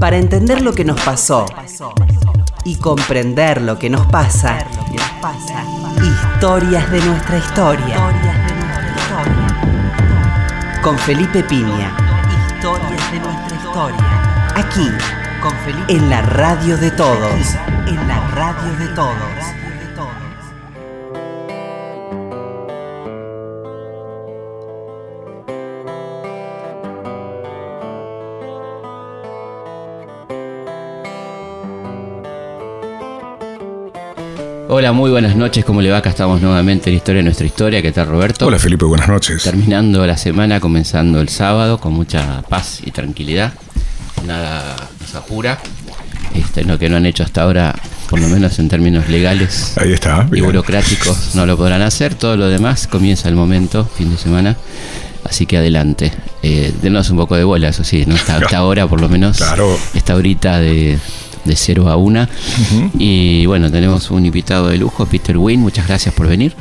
Para entender lo que nos pasó y comprender lo que nos pasa, historias de nuestra historia. Con Felipe Piña. Historias de nuestra historia. Aquí, con Felipe. En la radio de todos. En la radio de todos. Hola, muy buenas noches. ¿Cómo le va? Acá estamos nuevamente en Historia de Nuestra Historia. ¿Qué tal, Roberto? Hola, Felipe. Buenas noches. Terminando la semana, comenzando el sábado con mucha paz y tranquilidad. Nada nos apura. Este, lo que no han hecho hasta ahora, por lo menos en términos legales Ahí está. y bien. burocráticos, no lo podrán hacer. Todo lo demás comienza el momento, fin de semana. Así que adelante. Eh, denos un poco de bola, eso sí, ¿no? Esta, esta hora, por lo menos. Claro. Esta horita de, de 0 a 1. Y bueno, tenemos un invitado de lujo, Peter Wynn. Muchas gracias por venir.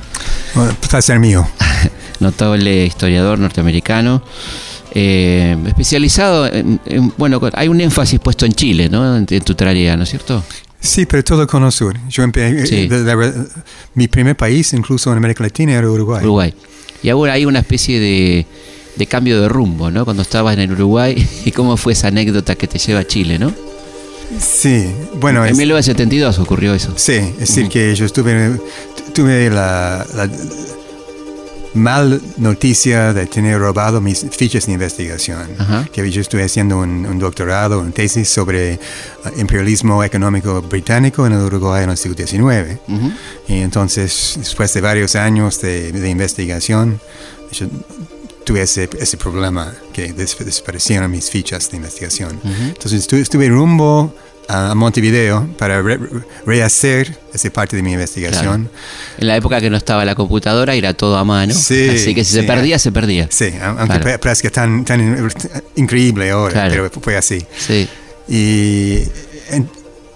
Bueno, placer mío. Notable historiador norteamericano. eh, especializado en, en- bueno, hay un énfasis puesto en Chile, ¿no? En, en tu tarea, ¿no es cierto? Sí, pero todo con el sur. Yo Sí. eh, de- de- mi primer país, incluso en América Latina, era Uruguay. Uruguay. Y ahora hay una especie de, de cambio de rumbo, ¿no? Cuando estabas en el Uruguay, ¿y cómo fue esa anécdota que te lleva a Chile, ¿no? Sí, bueno, en es, 1972 ocurrió eso. sí, es decir, que yo estuve, tuve la, la mal noticia de tener robado mis fichas de investigación. Ajá. Que yo estuve haciendo un, un doctorado, una tesis sobre uh, imperialismo económico británico en el Uruguay en el siglo XIX. Ujú. Y entonces, después de varios años de, de investigación, yo tuve ese, ese problema que des- desaparecieron mis fichas de investigación. Entonces estu- estuve rumbo a Montevideo para re- rehacer esa parte de mi investigación. En la época que no estaba la computadora era todo a mano. Sí, así que si se sí. perdía, se perdía. Sí, aunque Claro. pa- parezca tan, tan in- increíble ahora, Claro. pero fue así. Sí. Y en-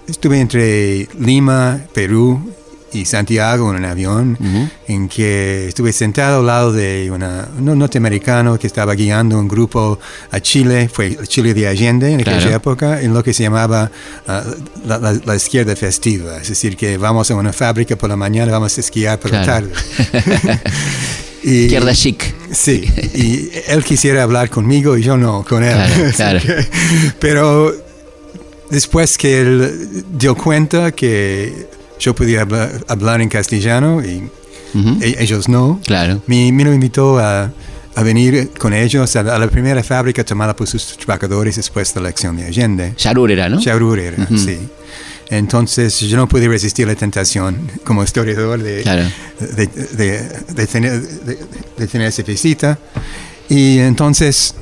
estuve entre Lima, Perú y Santiago en un avión Ujú. en que estuve sentado al lado de una, un norteamericano que estaba guiando un grupo a Chile, fue Chile de Allende en aquella Claro. época, en lo que se llamaba ah, la, la- la izquierda festiva, es decir, que vamos a una fábrica por la mañana, vamos a esquiar por la Claro. tarde. Y- Izquierda chic. Sí, y él quisiera hablar conmigo y yo no con él. Claro, claro. que- pero después que él dio cuenta que yo podía hablar, hablar en castellano y Ujú. e- ellos no, Claro. me, me lo invitó a, a venir con ellos a la, a la primera fábrica tomada por sus trabajadores después de la elección de Allende. Yarur era, ¿no? Chaurur era, Ujú. sí. Entonces yo no pude resistir la tentación como historiador de, Claro. de, de- de tener, de tener esa visita. Y entonces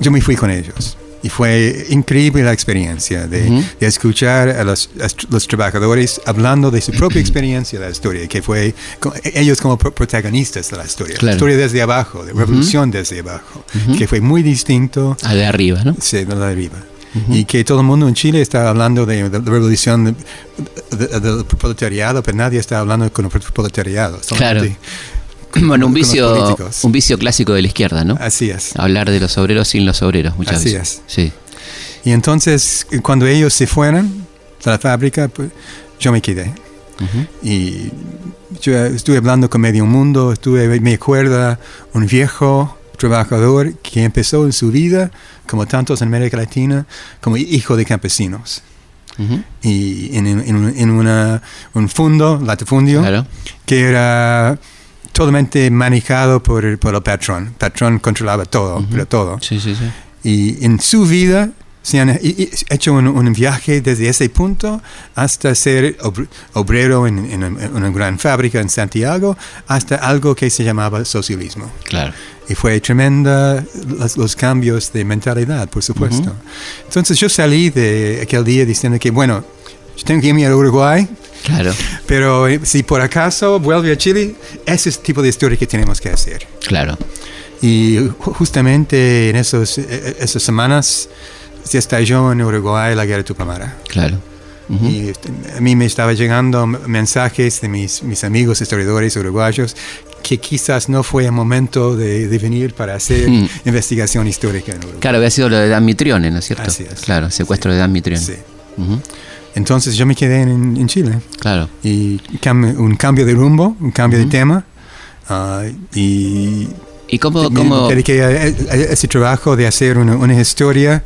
yo me fui con ellos. Y fue increíble la experiencia de, de escuchar a los, a los trabajadores hablando de su propia experiencia de la historia, que fue ellos como pro- protagonistas de la historia. Claro. La historia desde abajo, de revolución desde abajo, que fue muy distinto A de arriba, ¿no? Sí, de la arriba. Y que todo el mundo en Chile está hablando de, la revolución de- de- del proletariado, pero nadie está hablando con el proletariado. Claro. Bueno, un vicio, un vicio clásico de la izquierda, ¿no? Así es. Hablar de los obreros sin los obreros, muchas Así veces. Sí. Y entonces, cuando ellos se fueron de la fábrica, pues, yo me quedé. Y yo estuve hablando con medio mundo, estuve, me acuerda un viejo trabajador que empezó en su vida, como tantos en América Latina, como hijo de campesinos. Y en, en, un- en una, un fondo, latifundio, Claro. que era totalmente manejado por, por el patrón. El patrón controlaba todo, Ujú. pero todo. Sí, sí, sí. Y en su vida se han hecho un, un viaje desde ese punto hasta ser ob- obrero en, en una- gran fábrica en Santiago, hasta algo que se llamaba socialismo. Claro. Y fue tremenda los, los cambios de mentalidad, por supuesto. Entonces yo salí de aquel día diciendo que, bueno, yo tengo que irme a Uruguay, Claro. pero eh, si por acaso vuelve a Chile, ese es el tipo de historia que tenemos que hacer. Claro. Y ju- justamente en esos, eh, esas semanas se estalló en Uruguay la guerra de Tupamara. Claro. Y este, a mí me estaba llegando mensajes de mis, mis amigos historiadores uruguayos que quizás no fue el momento de, de venir para hacer Mm. investigación histórica en Uruguay. Claro, había sido lo de Mitrione, ¿no es cierto? Así es. Claro, secuestro de Dan Mitrione. Sí. Ujú, Entonces yo me quedé en, en Chile Claro. y cam- un cambio de rumbo, un cambio de tema. ah, y ¿Y cómo, me cómo, dediqué a, a ese trabajo de hacer una, una historia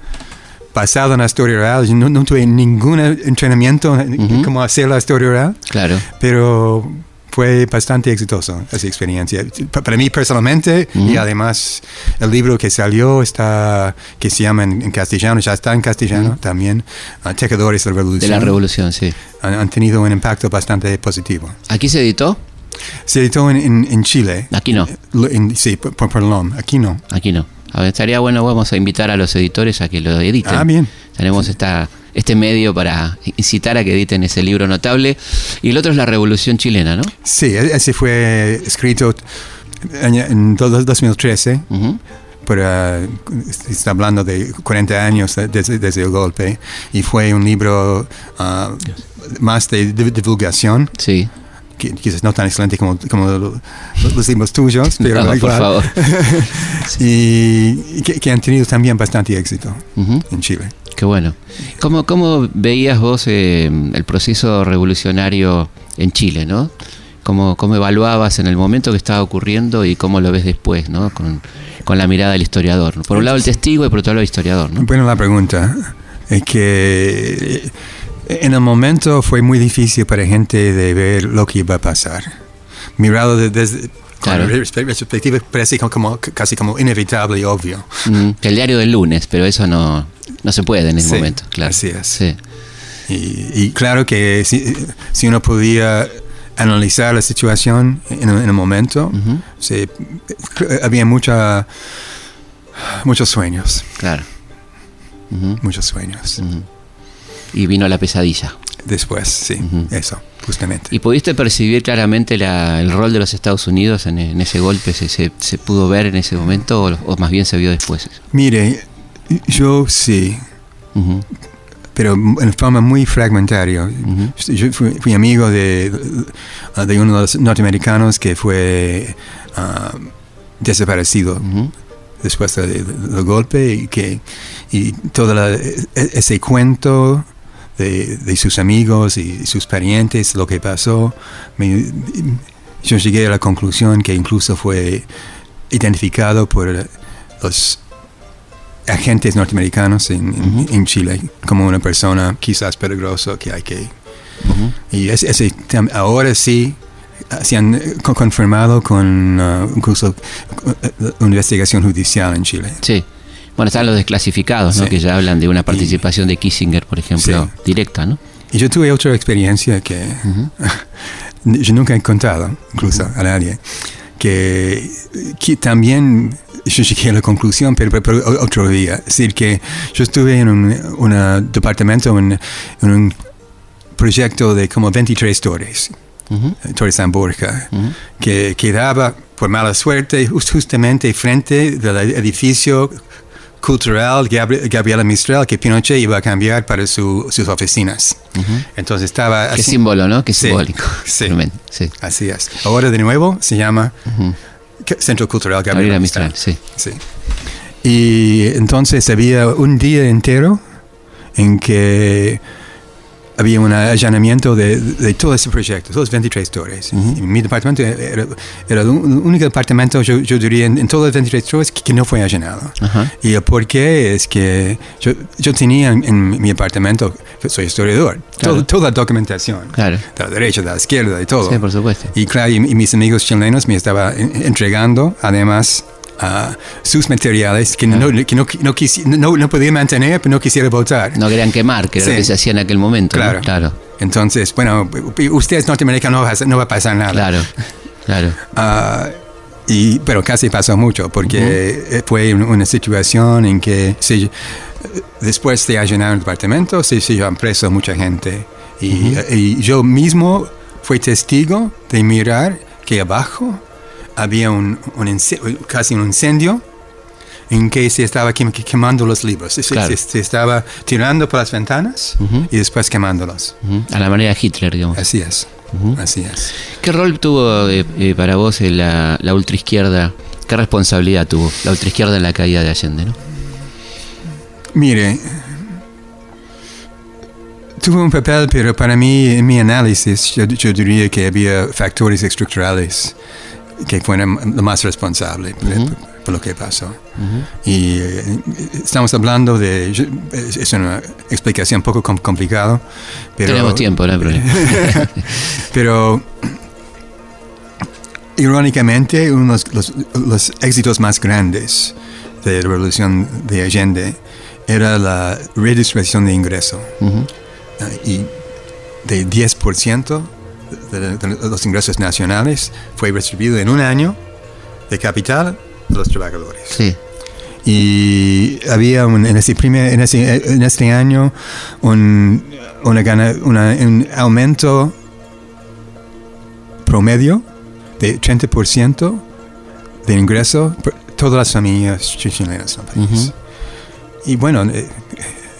basada en la historia real. No, no tuve ningún entrenamiento en Ujú. cómo hacer la historia real, Claro. pero fue bastante exitoso esa experiencia. Pa- Para mí personalmente y además el libro que salió está, que se llama en, en castellano, ya está en castellano también, ah, Tecadores de la De Revolución. la revolución, sí. han, han tenido un impacto bastante positivo. ¿Aquí se editó? Se editó en, en- en Chile. Aquí no. En- sí, por, por. Aquí no. Aquí no. A ver, estaría bueno, vamos a invitar a los editores a que lo editen. Ah, bien. Tenemos esta, este medio para incitar a que editen ese libro notable. Y el otro es La Revolución Chilena, ¿no? Sí, ese fue escrito en do- 2013, Ujú. para, está hablando de 40 años de- desde, desde el golpe, y fue un libro ah, más de div- divulgación, Sí. quizás no tan excelente como, como lo- los libros tuyos, pero No, por igual. favor. y que, que han tenido también bastante éxito Ujú. en Chile. Qué bueno. ¿Cómo, cómo veías vos eh, el proceso revolucionario en Chile, no? ¿Cómo, ¿Cómo evaluabas en el momento que estaba ocurriendo y cómo lo ves después, no? Con, con la mirada del historiador. Por un lado el testigo y por otro lado el historiador, ¿no? Bueno, la pregunta es que eh, en el momento fue muy difícil para gente de ver lo que iba a pasar. Mirado de- desde Claro. respe- perspectiva parece como, casi como inevitable y obvio. Mm, el diario del lunes, pero eso no, no se puede en ese Sí, momento, claro. así es. Sí. Y, y claro que si, si uno podía analizar la situación en, en el momento, se- había mucha, muchos sueños, Claro. Muchos sueños. Y vino la pesadilla. Después, sí, Ujú. eso, justamente. ¿Y pudiste percibir claramente la- el rol de los Estados Unidos en, en ese golpe? ¿Se, se, se pudo ver en ese momento o, o más bien se vio después? Mire, yo sí, Ujú, pero en forma muy fragmentaria. ujú, Yo fui, fui amigo de, de uno de los norteamericanos que fue ah, desaparecido después de- de- del golpe y que y todo la- e- ese cuento de, de sus amigos y sus parientes, lo que pasó, me- yo llegué a la conclusión que incluso fue identificado por los agentes norteamericanos en, Chile como una persona quizás peligrosa que hay que... Y ese, ahora sí se han eh, con- confirmado con ah, incluso eh, una investigación judicial en Chile. Sí. Bueno, están los desclasificados, ¿no? Sí. Que ya hablan de una participación de Kissinger, por ejemplo, Sí. directa, ¿no? Y yo tuve otra experiencia que Ujú. yo nunca he contado, incluso a nadie, que, que también yo llegué a la conclusión, pero, pero- pero otro día. Es decir, que yo estuve en un una departamento, en, en un proyecto de como 23 torres, Ujú, eh, Torre San Borja, ujú. que quedaba, por mala suerte, just- justamente frente del edificio cultural Gabri- Gabriela Mistral que Pinochet iba a cambiar para su- sus oficinas. Ujú. Entonces estaba Qué así. símbolo, ¿no? Qué simbólico. sí. Sí. Así es. Ahora de nuevo se llama. Centro Cultural Gabriela Gabriela Mistral. Mistral, sí. Sí. Y entonces había un día entero en que había un allanamiento de, de todo ese proyecto, todos 23 torres. Ujú. Y mi departamento era, era el único departamento, yo, yo diría, en, en todas las 23 torres que, que no fue allanado. Ajá. Y el por qué es que yo, yo tenía en, en mi apartamento, soy historiador, Claro. todo- toda la documentación, Claro. de la derecha, de la izquierda, de todo. Sí, por supuesto. Y claro, y, y mis amigos chilenos me estaban en- entregando además ah, sus materiales que, no, que no, no, no, no podía mantener, pero no quisiera votar. No querían quemar, que era Sí. lo que se hacía en aquel momento. Claro. Claro, Entonces, bueno, usted es norteamericano, no va a, pasar nada. claro. claro. Ah, y, pero casi pasó mucho, porque eh, fue un- una situación en que se, eh, después de allanar el departamento se, llevan preso mucha gente. Y, y yo mismo fui testigo de mirar que abajo había un, un casi un incendio en que se estaba quem- quemando los libros. Claro. se- se estaba tirando por las ventanas Ujú. y después quemándolos. Ujú. A la manera de Hitler, digamos. Así es. Ujú. Así es. ¿Qué rol tuvo eh, eh, para vos eh, la, la ultraizquierda? ¿Qué responsabilidad tuvo la ultraizquierda en la caída de Allende? ¿no? Mire, tuvo un papel, pero para mí, en mi análisis, yo, yo diría que había factores estructurales que fueron lo más responsable por, Ujú. por- por lo que pasó. Y eh, estamos hablando de... es, una explicación un poco com- complicado, pero... Tenemos tiempo, no hay problema. Pero irónicamente, uno de los, los- los éxitos más grandes de la revolución de Allende era la redistribución de ingreso. Ujú. Eh, y de 10% de, de los ingresos nacionales fue redistribuido en un año de capital a los trabajadores. Sí. Y había un- en, ese primer, en, ese, en este año un, una gana- una- un aumento promedio de 30% de ingreso por todas las familias chilenas en el país. Ujú. Y bueno, eh,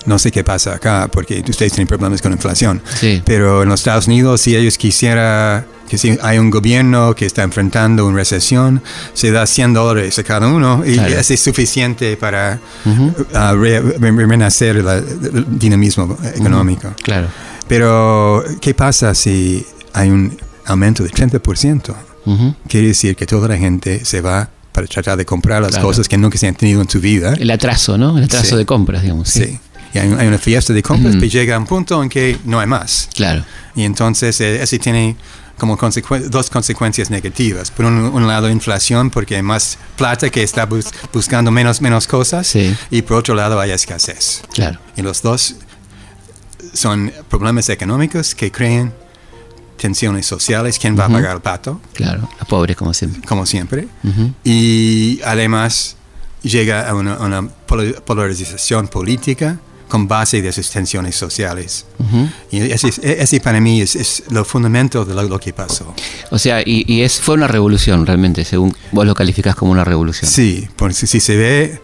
no sé qué pasa acá porque ustedes tienen problemas con inflación. Sí. Pero en los Estados Unidos, si ellos quisieran que si hay un gobierno que está enfrentando una recesión, se da 100 dólares a cada uno y Claro. eso es suficiente para uh, re- re- renacer el, el dinamismo económico. Claro. Pero, ¿qué pasa si hay un aumento de 30%? Ujú. Quiere decir que toda la gente se va para tratar de comprar las Claro. cosas que nunca se han tenido en su vida. El atraso, ¿no? El atraso Sí. de compras, digamos. Sí. Y hay, hay una fiesta de compras, Ujú. pero llega un punto en que no hay más. Claro. Y entonces eh, eso tiene como consecu- dos consecuencias negativas. Por un, un lado, inflación, porque hay más plata que está bus- buscando menos, menos cosas. Sí. Y por otro lado, hay escasez. Claro. Y los dos son problemas económicos que crean tensiones sociales. ¿Quién va Ujú. a pagar el pato? Claro. Los pobres, como siempre. Como siempre. Ujú. Y además llega a una, una pol- polarización política con base de esas tensiones sociales. Ujú. Y ese, es- ese para mí es, es lo fundamento de lo, lo que pasó. O sea, y, y es, fue una revolución realmente, según vos lo calificás como una revolución. Sí, porque si, si se ve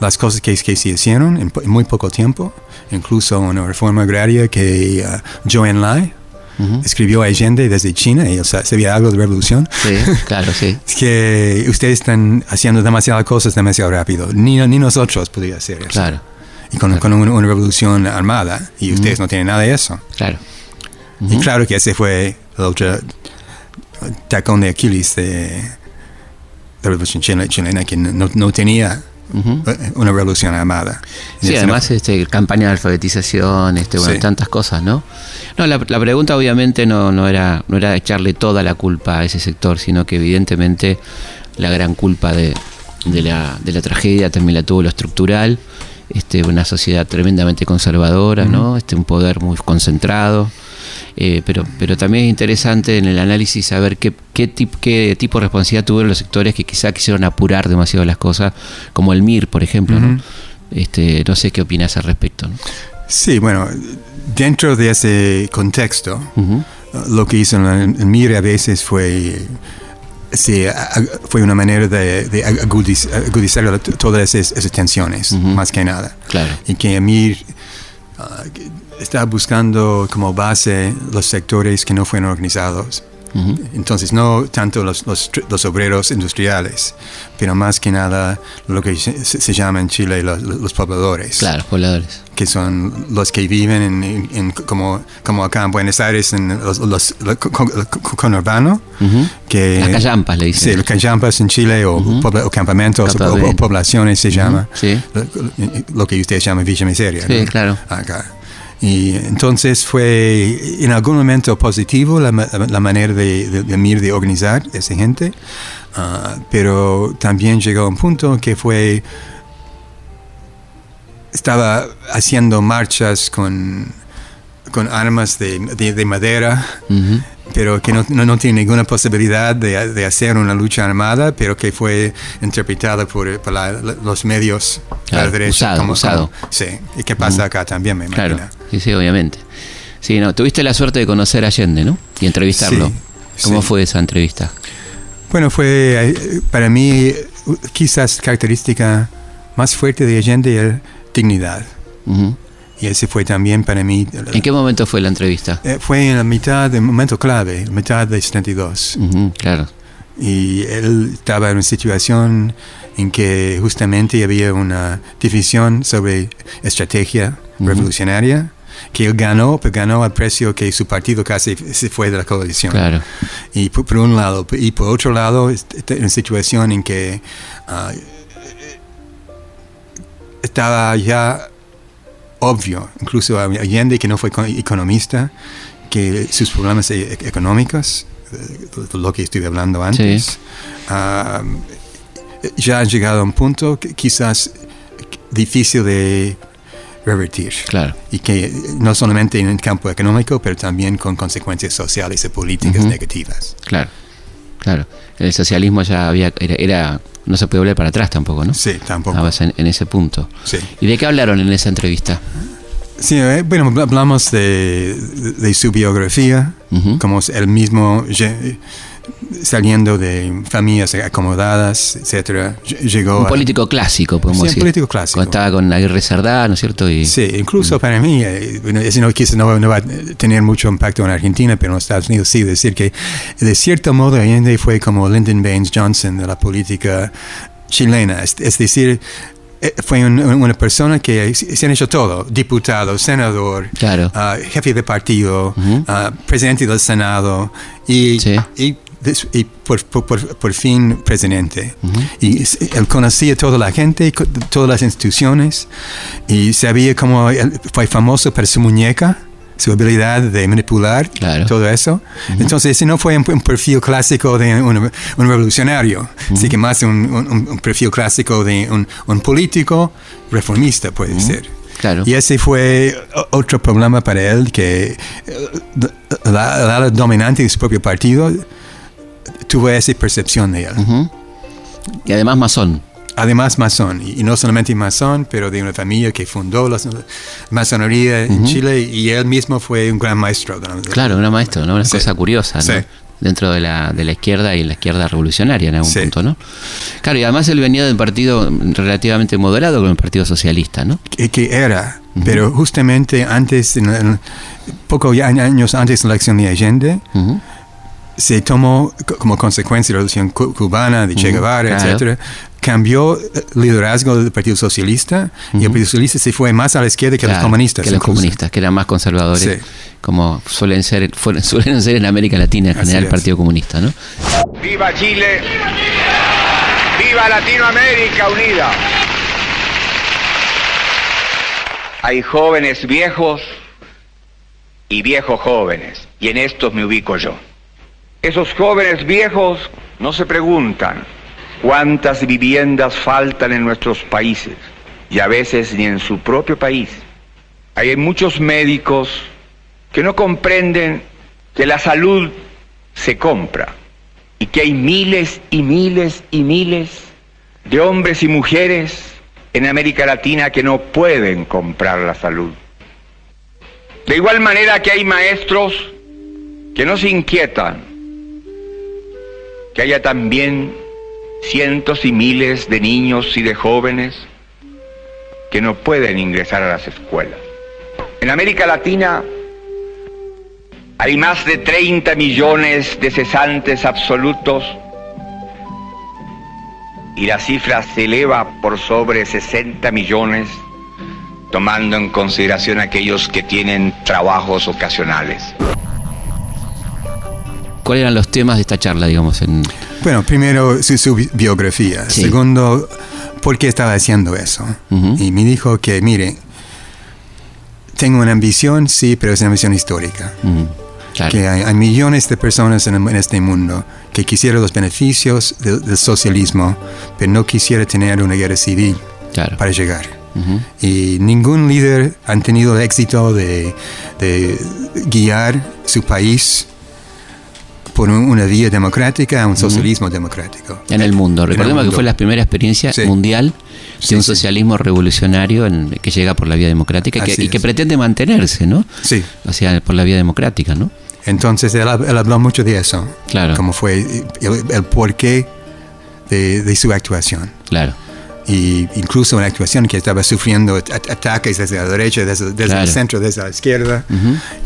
las cosas que, que se hicieron en, en muy poco tiempo, incluso una reforma agraria que uh, Zhou Enlai Ujú. escribió a Allende desde China, y o sea, sabía algo de revolución, Sí, claro, sí. que ustedes están haciendo demasiadas cosas demasiado rápido. Ni, ni nosotros podría hacer eso. Claro, Y con, claro. con una, una revolución armada, y ustedes no tienen nada de eso. claro. Y claro que ese fue el otro tacón de Aquiles de, la revolución chile- chilena, que no, no tenía eh, una revolución armada. Sí, además este, campaña de alfabetización, este, bueno, Sí. tantas cosas, ¿no? No, la, la pregunta obviamente no, no era no era echarle toda la culpa a ese sector, sino que evidentemente la gran culpa de, de la, de la tragedia también la tuvo lo estructural, este, una sociedad tremendamente conservadora, ¿no? Este, un poder muy concentrado. eh, pero, pero también es interesante en el análisis saber qué, qué, tip- qué tipo de responsabilidad tuvieron los sectores que quizá quisieron apurar demasiado las cosas, como el MIR, por ejemplo, ¿no? Este, no sé qué opinas al respecto. ¿no? Sí, bueno, dentro de ese contexto, lo que hizo el, el MIR a veces fue, a- fue una manera de, de agudiz- agudizar todas esas, esas tensiones, más que nada. Claro. y que Amir ah, que está buscando como base los sectores que no fueron organizados. Ujú. Entonces, no tanto los, los, los obreros industriales, pero más que nada lo que se, se- llama en Chile los, los pobladores, Claro, pobladores. que son los que viven en, en- en como, como acá en Buenos Aires, en los, los, los co- co- co- conurbano, Ujú. que... Las callampas le dicen. Sí, los callampas en Chile o, Ujú. pobla- o campamentos o, o- poblaciones se llama Sí. lo, lo que ustedes llaman Villa Miseria. Sí, ¿no? claro. Acá. Y entonces fue en algún momento positivo la, la manera de, de, de Mir de organizar esa gente, ah, pero también llegó a un punto que fue estaba haciendo marchas con, con armas de, de- de madera pero que no, no, no tiene ninguna posibilidad de, de hacer una lucha armada, pero que fue interpretada por, por la- la- los medios a la Claro, derecha. usado, usado. sí, y que pasa acá también, me imagino. Claro. Sí, sí, obviamente. Sí, no, tuviste la suerte de conocer a Allende, ¿no? Y entrevistarlo. Sí, ¿Cómo sí. fue esa entrevista? Bueno, fue eh, para mí eh, quizás característica más fuerte de Allende era dignidad. Y ese fue también para mí. ¿En qué momento fue la entrevista? Eh, Fue en la mitad, del momento clave, mitad de 72. Ujú, claro. Y él estaba en una situación en que justamente había una división sobre estrategia revolucionaria, que él ganó, pero ganó al precio que su partido casi se fue de la coalición. Claro. Y por, por un lado, y por otro lado, est- está en una situación en que ah, estaba ya obvio, incluso a Allende, que no fue co- economista, que sus problemas e- económicos, eh, de lo que estuve hablando antes, ah, ya han llegado a un punto que quizás difícil de revertir. Claro. Y que no solamente en el campo económico, pero también con consecuencias sociales y políticas negativas. Claro. Claro. El socialismo ya había. Era, era- no se puede volver para atrás tampoco, ¿no? Sí, tampoco. Estabas en, en ese punto. Sí. ¿Y de qué hablaron en esa entrevista? Sí, eh, bueno, hablamos de, de su biografía, Ujú. como es él mismo saliendo de familias acomodadas, etcétera, ll- llegó Un a- político clásico, podemos Sí, un decir. político clásico. Cuando estaba con Aguirre Sardá, ¿no es cierto? Y, Sí, incluso para mí, eh, bueno, eso no, quizás no, no va a tener mucho impacto en Argentina, pero en Estados Unidos sí, decir que de cierto modo Allende fue como Lyndon Baines Johnson de la política chilena, es, es decir, eh, fue un- una persona que se han hecho todo, diputado, senador, Claro. ah, jefe de partido, Ujú. ah, presidente del Senado y, Sí. y, y por, por- por- fin presidente. Ujú. Y s- él conocía toda la gente, todas las instituciones y sabía cómo él fue famoso por su muñeca, su habilidad de manipular, Claro. todo eso. Entonces, ese no fue un, un perfil clásico de un, un revolucionario, así que más un, un- perfil clásico de un, político reformista, puede ser. Claro. Y ese fue otro problema para él, que eh, la, la dominante de su propio partido tuvo esa percepción de él. Ujú. Y además masón. Además, masón, y, y no solamente masón, pero de una familia que fundó la masonería en Chile y él mismo fue un gran maestro. la- Claro, una maestra, ¿no? Una Sí. cosa curiosa, ¿no? Sí. Dentro de la, de la izquierda y la izquierda revolucionaria en algún Sí. punto, ¿no? Claro, y además él venía de un partido relativamente moderado con el Partido Socialista, ¿no? que, que era, pero justamente antes, en- en- poco ya años antes de la elección de Allende. Se tomó co- como consecuencia de la revolución cu- cubana de Che Guevara, claro. etcétera, cambió el liderazgo del Partido Socialista y el Partido Socialista se fue más a la izquierda que los Claro, comunistas. Que los incluso. comunistas, que eran más conservadores, Sí. como suelen ser, fueron- suelen ser en América Latina en general el. Partido Comunista, ¿no? ¡Viva Chile! ¡Viva Latinoamérica unida! Hay jóvenes viejos y viejos jóvenes, y en estos me ubico yo. Esos jóvenes viejos no se preguntan cuántas viviendas faltan en nuestros países, y a veces ni en su propio país. Hay muchos médicos que no comprenden que la salud se compra y que hay miles y miles y miles de hombres y mujeres en América Latina que no pueden comprar la salud. De igual manera que hay maestros que no se inquietan, que haya también cientos y miles de niños y de jóvenes que no pueden ingresar a las escuelas. En América Latina hay más de 30 millones de cesantes absolutos y la cifra se eleva por sobre 60 millones, tomando en consideración aquellos que tienen trabajos ocasionales. ¿Cuáles eran los temas de esta charla, digamos? En, Bueno, primero su, su bi- biografía. Sí. Segundo, por qué estaba haciendo eso. Ujú. Y me dijo que, mire, tengo una ambición, sí, pero es una ambición histórica. mm, claro. Que hay, hay millones de personas en, en este mundo que quisieran los beneficios del- del socialismo, pero no quisiera tener una guerra civil Claro. para llegar. Ujú. Y ningún líder ha tenido el éxito de, de guiar su país por un- una vía democrática a un socialismo democrático. En el mundo. En el Recordemos que mundo. fue la primera experiencia Sí. mundial de Sí, un sí. socialismo revolucionario en- que llega por la vía democrática que- y que pretende mantenerse, ¿no? Sí. O sea, por la vía democrática, ¿no? Entonces él, él habló mucho de eso. Claro. Como fue el, el porqué de, de su actuación. Claro. y incluso una actuación que estaba sufriendo ataques desde la derecha, desde, desde el centro, desde la izquierda.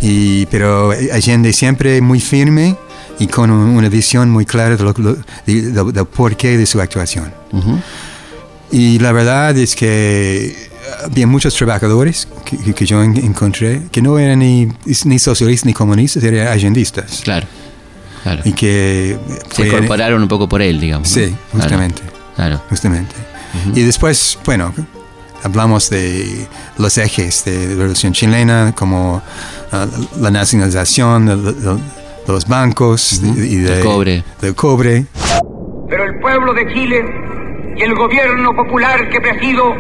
y, pero Allende siempre muy firme y con una visión muy clara del porqué de su actuación. Y la verdad es que había muchos trabajadores que, yo encontré que no eran ni, ni socialistas ni comunistas, eran allendistas. Claro. Y que se incorporaron un poco por él, digamos. Sí, justamente. Claro. Justamente. Y después, bueno, hablamos de los ejes de la revolución chilena, como ah, la nacionalización de, los bancos y del cobre. del cobre. Pero el pueblo de Chile y el gobierno popular que presido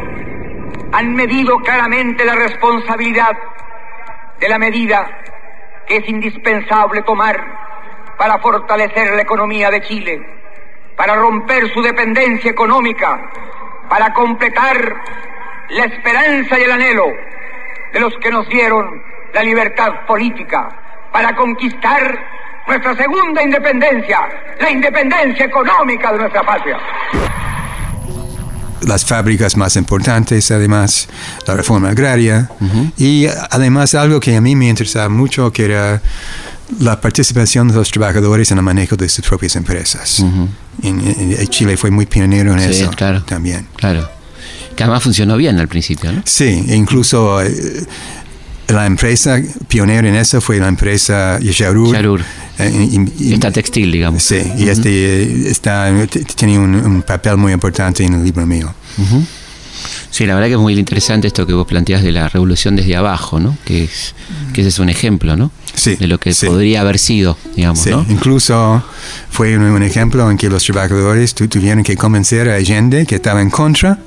han medido claramente la responsabilidad de la medida que es indispensable tomar para fortalecer la economía de Chile, para romper su dependencia económica para completar la esperanza y el anhelo de los que nos dieron la libertad política, para conquistar nuestra segunda independencia, la independencia económica de nuestra patria. Las fábricas más importantes, además, la reforma agraria y además algo que a mí me interesaba mucho, que era la participación de los trabajadores en el manejo de sus propias empresas. en, Chile fue muy pionero en eso claro, también. Claro. Que además funcionó bien al principio, ¿no? Sí, incluso eh, la empresa pionera en eso fue la empresa Yarur. Yarur. Eh, está textil, digamos. Sí, y este está, tiene un, papel muy importante en el libro mío. Sí, la verdad que es muy interesante esto que vos planteas de la revolución desde abajo, ¿no? Que, es, que ese es un ejemplo, ¿no? Sí, de lo que podría haber sido, digamos. Sí, incluso fue un, ejemplo en que los trabajadores tuvieron que convencer a Allende que estaba en contra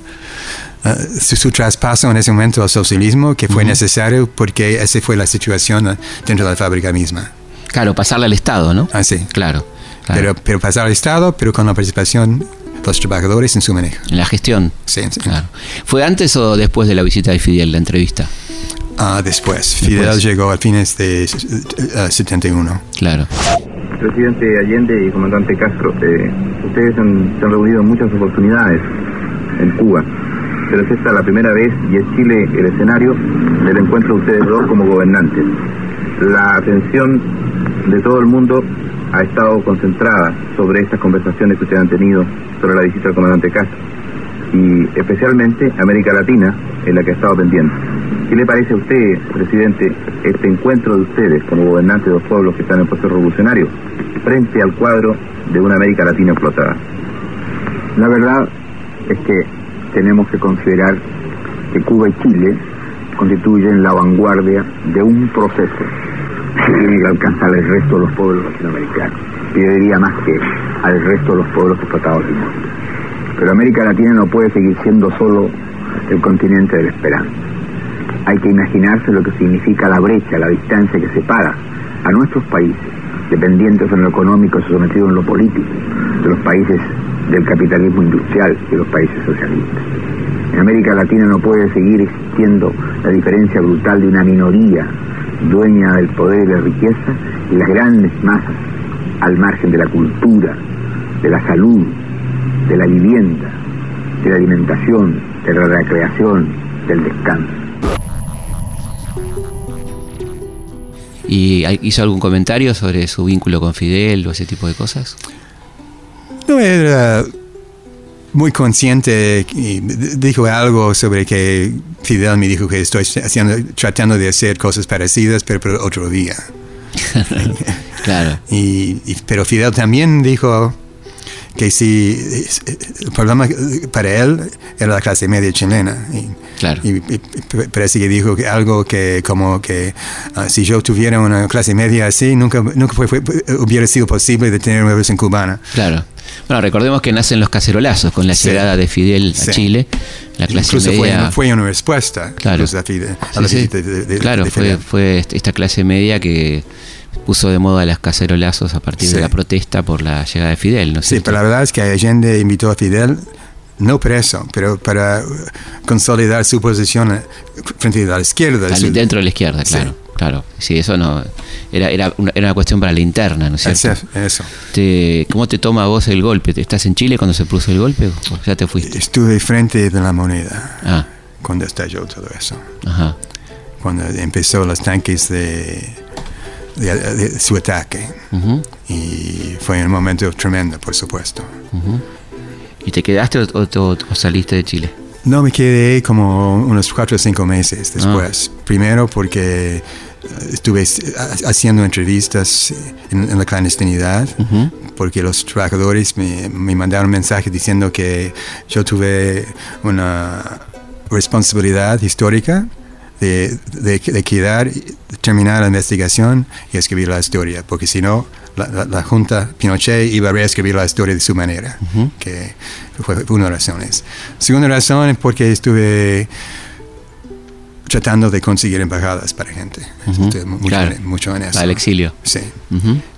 uh, su, traspaso en ese momento al socialismo, que fue necesario porque esa fue la situación dentro de la fábrica misma. Claro, pasarle al Estado, ¿no? Ah, sí. Claro. Pero, pero pasar al Estado, pero con la participación los trabajadores en su manejo. En la gestión. Sí, Claro. ¿Fue antes o después de la visita de Fidel, la entrevista? Ah, después. Fidel llegó al fines de 71. Eh, claro. Presidente Allende y comandante Castro, eh, ustedes han, se han reunido en muchas oportunidades en Cuba, pero es esta la primera vez y es Chile el escenario del encuentro de ustedes dos como gobernantes. La atención de todo el mundo ha estado concentrada sobre estas conversaciones que ustedes han tenido sobre la visita del comandante Castro y especialmente América Latina en la que ha estado pendiente. ¿Qué le parece a usted, presidente, este encuentro de ustedes como gobernantes de los pueblos que están en proceso revolucionario frente al cuadro de una América Latina explotada? La verdad es que tenemos que considerar que Cuba y Chile constituyen la vanguardia de un proceso que tiene que alcanzar el resto de los pueblos latinoamericanos. Yo diría más que al resto de los pueblos explotados del mundo. Pero América Latina no puede seguir siendo solo el continente de la esperanza. Hay que imaginarse lo que significa la brecha, la distancia que separa a nuestros países, dependientes en lo económico, sometidos en lo político, de los países del capitalismo industrial de los países socialistas. En América Latina no puede seguir existiendo la diferencia brutal de una minoría dueña del poder y la riqueza, y las grandes masas al margen de la cultura, de la salud, de la vivienda, de la alimentación, de la recreación, del descanso. ¿Y hizo algún comentario sobre su vínculo con Fidel o ese tipo de cosas? No, era muy consciente y dijo algo sobre que Fidel me dijo que estoy haciendo, tratando de hacer cosas parecidas, pero por otro día. claro. Y, pero Fidel también dijo que si el problema para él era la clase media chilena. Y, claro. y, parece que dijo que algo que como que ah, si yo tuviera una clase media así, nunca, nunca hubiera sido posible de tener una revolución cubana. Claro. Bueno, recordemos que nacen los cacerolazos con la llegada de Fidel a Chile. La clase Incluso media. Fue, una respuesta claro. a Fidel, claro, fue, fue esta clase media que puso de moda las cacerolazos a partir de la protesta por la llegada de Fidel. ¿no sí, pero la verdad es que Allende invitó a Fidel no preso, pero para consolidar su posición frente a la izquierda. dentro de la izquierda, claro. Claro, sí, eso no. Era, era, una, era una cuestión para la interna, ¿no es cierto? Eso. Te- ¿Cómo te toma vos el golpe? ¿Estás en Chile cuando se produce el golpe? ¿O ya te fuiste? Estuve frente de la moneda Ah, cuando estalló todo eso. ajá. Cuando empezó los tanques de, de- de su ataque. Y fue un momento tremendo, por supuesto. ¿Y te quedaste o, o- o saliste de Chile? No, me quedé como unos cuatro o cinco meses después. Primero porque eh, estuve ha- haciendo entrevistas en, en la clandestinidad, porque los trabajadores me, me mandaron mensajes diciendo que yo tuve una responsabilidad histórica de, de, de quedar, terminar la investigación y escribir la historia, porque si no, la, la- la Junta Pinochet iba a reescribir la historia de su manera, que fue una de las razones. Segunda razón es porque estuve tratando de conseguir embajadas para gente. Ujú, Estuve mucho, claro. en- mucho en eso. Al exilio. Sí.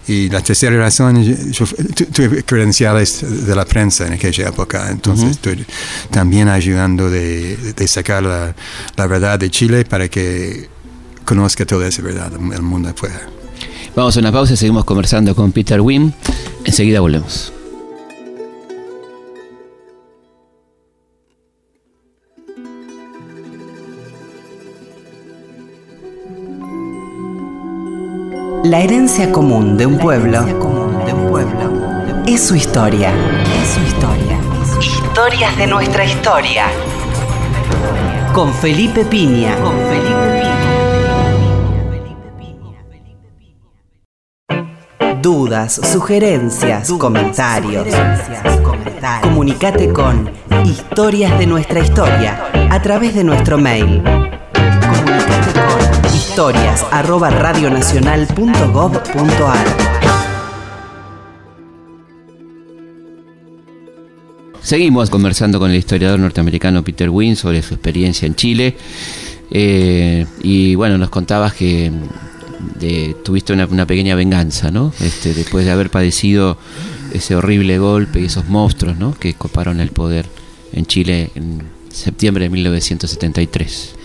Y la tercera razón, yo, yo tu- tuve credenciales de la prensa en aquella época, entonces estoy también ayudando de, de sacar la, la verdad de Chile para que conozca toda esa verdad el mundo afuera. Vamos a una pausa y seguimos conversando con Peter Wim. Enseguida volvemos. La herencia común de un pueblo es su historia. Es su historia. Historias de nuestra historia. Con Felipe Piña. Con Felipe Piña. Dudas, sugerencias, comentarios. Comunicate con Historias de nuestra historia a través de nuestro mail. Comunicate con historias arroba radionacional.gov.ar. Seguimos conversando con el historiador norteamericano Peter Wynn sobre su experiencia en Chile. Eh, y bueno, nos contabas que mm, tuviste una, una pequeña venganza, ¿no? Este, después de haber padecido ese horrible golpe y esos monstruos, ¿no? Que coparon el poder en Chile en septiembre de 1973.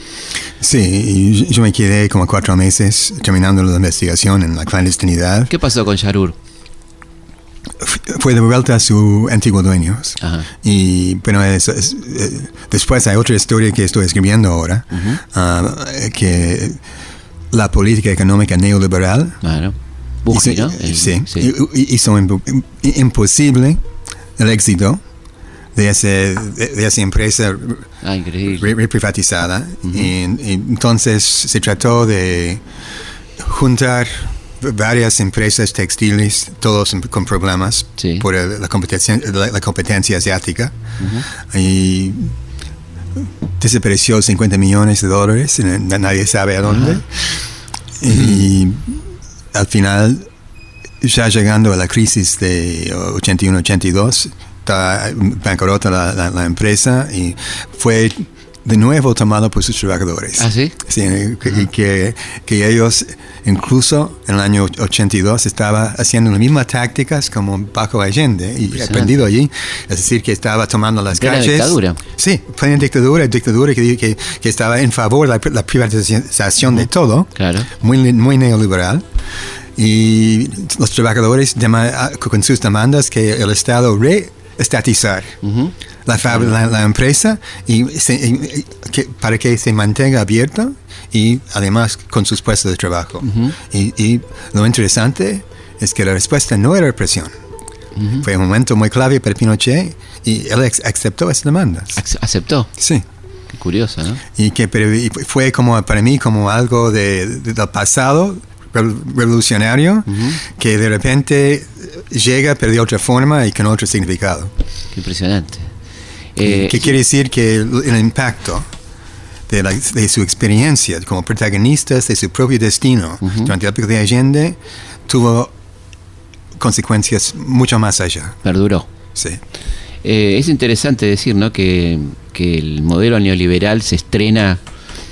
Sí, yo me quedé como cuatro meses terminando la investigación en la clandestinidad. ¿Qué pasó con Yarur? Fue de vuelta a su antiguo dueño. Ajá. Y bueno, es- es- eh, después hay otra historia que estoy escribiendo ahora, ah, que la política económica neoliberal Claro. Buji, hizo, ¿no? El- sí, sí. hi- hi- hizo impo- imposible el éxito de, ese, de, de esa empresa Ah, re- reprivatizada. y, y entonces se trató de juntar varias empresas textiles, todos con problemas Sí. por la, competencia, la, la competencia asiática. Y desapareció 50 millones de dólares, nadie sabe a dónde. Y al final, ya llegando a la crisis de 81-82, está bancarrota la, la- la empresa y fue de nuevo tomado por sus trabajadores. ¿Ah, sí? que, y que, que ellos incluso en el año 82 estaba haciendo las mismas tácticas como bajo Allende y aprendido allí. Es decir, que estaba tomando las Plena calles. dictadura. Sí, plena dictadura, dictadura que, que, que estaba en favor de la, la privatización de todo, Claro. muy, muy neoliberal. Y los trabajadores dema- con sus demandas que el Estado reestatizar Ujú. la, fab- la, la empresa y, se- y- que- para que se mantenga abierta y además con sus puestos de trabajo. y, y lo interesante es que la respuesta no era represión. Fue un momento muy clave para Pinochet y él aceptó esas demandas. Ac- ¿Aceptó? Sí. Qué curioso, ¿no? Y que pero- y fue como para mí como algo de, de- del pasado rev- revolucionario que de repente llega pero de otra forma y con otro significado. Qué impresionante. Eh, ¿Qué quiere decir que el, el impacto de, la- de su experiencia como protagonistas de su propio destino durante la época de Allende tuvo consecuencias mucho más allá? Perduró. Sí. Eh, es interesante decir, ¿no? Que, que el modelo neoliberal se estrena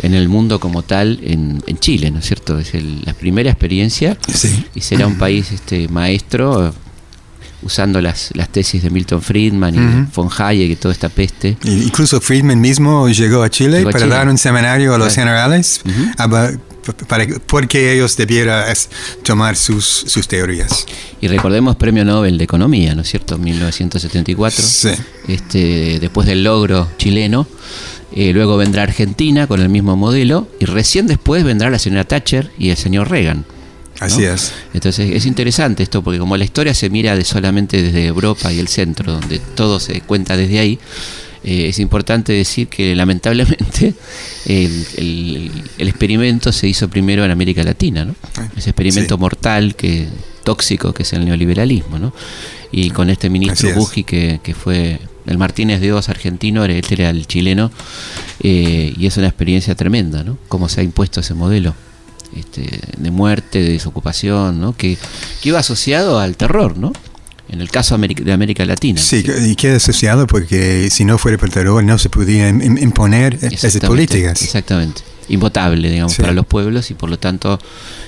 en el mundo como tal en, en Chile, ¿no es cierto? Es el- la primera experiencia Sí. y será un país este maestro usando las, las tesis de Milton Friedman y von Hayek y toda esta peste. Incluso Friedman mismo llegó a Chile Llegó a para Chile. dar un seminario a los Claro. generales Ujú. aba- para, porque ellos debieran tomar sus, sus teorías. Y recordemos Premio Nobel de Economía, ¿no es cierto? 1974. Sí. Este, después del logro chileno. Eh, luego vendrá Argentina con el mismo modelo. Y recién después vendrá la señora Thatcher y el señor Reagan. ¿no? Así es. Entonces es interesante esto, porque como la historia se mira de solamente desde Europa y el centro, donde todo se cuenta desde ahí, eh, es importante decir que lamentablemente el, el- el experimento se hizo primero en América Latina, ¿no? Ese experimento Sí. mortal, que tóxico, que es el neoliberalismo, ¿no? Y con este ministro. Buji, que, que fue el Martínez de Oz argentino, este era el chileno, eh, y es una experiencia tremenda, ¿no? Cómo se ha impuesto ese modelo este, de muerte, de desocupación, ¿no? Que, que iba asociado al terror, ¿no? En el caso de América Latina. Sí, y queda asociado porque si no fuera por no se podía im- im- imponer esas políticas. Exactamente. Invotable, digamos, Sí. para los pueblos y por lo tanto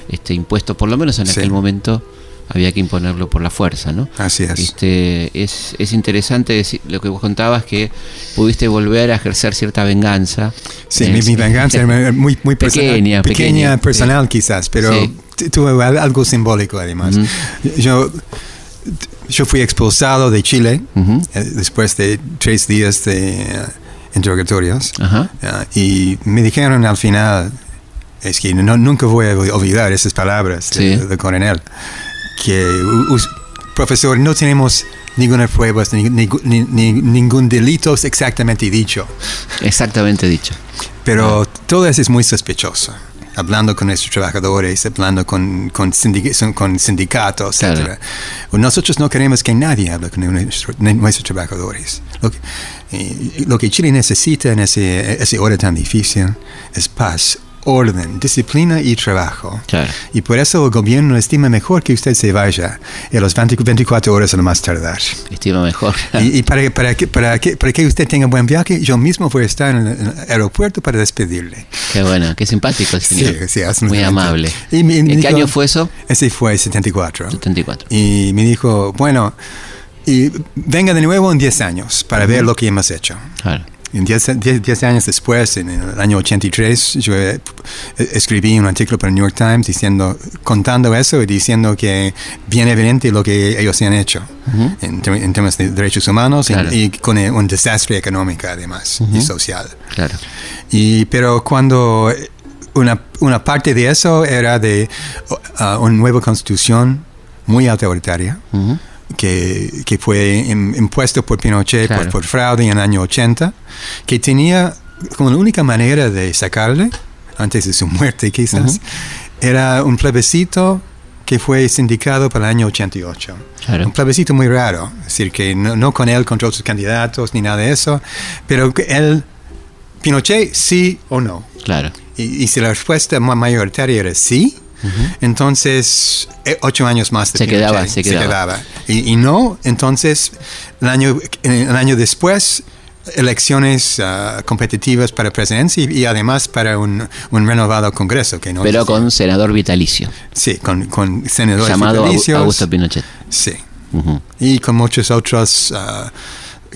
este impuesto, por lo menos en Sí. aquel momento, había que imponerlo por la fuerza, ¿no? Así es. Este, es, es interesante decir, lo que vos contabas, que pudiste volver a ejercer cierta venganza. Sí, Eh, mi, mi venganza era muy, muy personal, Pequeña, pequeña, personal sí. quizás, pero tuvo al- algo simbólico además. Ujú. Yo, yo fui expulsado de Chile Ujú. eh, después de tres días de eh, interrogatorios Ajá. Ah, y me dijeron al final, es que no, nunca voy a olvidar esas palabras de- Sí. del coronel, que profesor, no tenemos ninguna prueba, ni, ni- ni- ni- ningún delito exactamente dicho. Exactamente dicho. Pero todo eso es muy sospechoso. Hablando con nuestros trabajadores, hablando con, con, sindic- son- con sindicatos, Claro. etc. Nosotros no queremos que nadie hable con nuestro- nuestros trabajadores. Lo que, eh, lo que Chile necesita en ese, esa hora tan difícil es paz, orden, disciplina y trabajo. Claro. Y por eso el gobierno estima mejor que usted se vaya a las 20 24 horas a lo más tardar. Estima mejor. Y, y para, para, que, para, que, para que usted tenga buen viaje, yo mismo voy a estar en el, aeropuerto para despedirle. Qué bueno, qué simpático el señor. Sí, sí, Muy amable. Y me- me ¿En qué dijo- año fue eso? Ese fue 74. 74. Y me dijo, bueno, y venga de nuevo en 10 años para ver lo que hemos hecho. Claro. En 10, 10 10 años después, en el año 83, yo eh, escribí un artículo para el New York Times diciendo, contando eso y diciendo que bien evidente lo que ellos han hecho en, en temas de derechos humanos y- Claro. y, con eh, un desastre económico además y social. Claro. Y, pero cuando una, una parte de eso era de uh, una nueva constitución muy autoritaria. Que, que fue im- impuesto por Pinochet Claro. por, por fraude en el año 80, que tenía como la única manera de sacarle, antes de su muerte quizás, era un plebiscito que fue sindicado para el año 88. Claro. Un plebiscito muy raro, es decir, que no, no con él contra otros candidatos ni nada de eso, pero que él, Pinochet, sí o no. Claro. Y, y si la respuesta ma- mayoritaria era sí, entonces eh, ocho años más de Se Pinochet quedaba, se quedaba. Y, y no, entonces el año, el año después elecciones ah, competitivas para presidencia y, y además para un, un renovado Congreso. Que no Pero con senador vitalicio, Sí, con, con senadores llamado Au- vitalicios. Augusto Pinochet. Sí. Ujú. Y con muchas otras ah,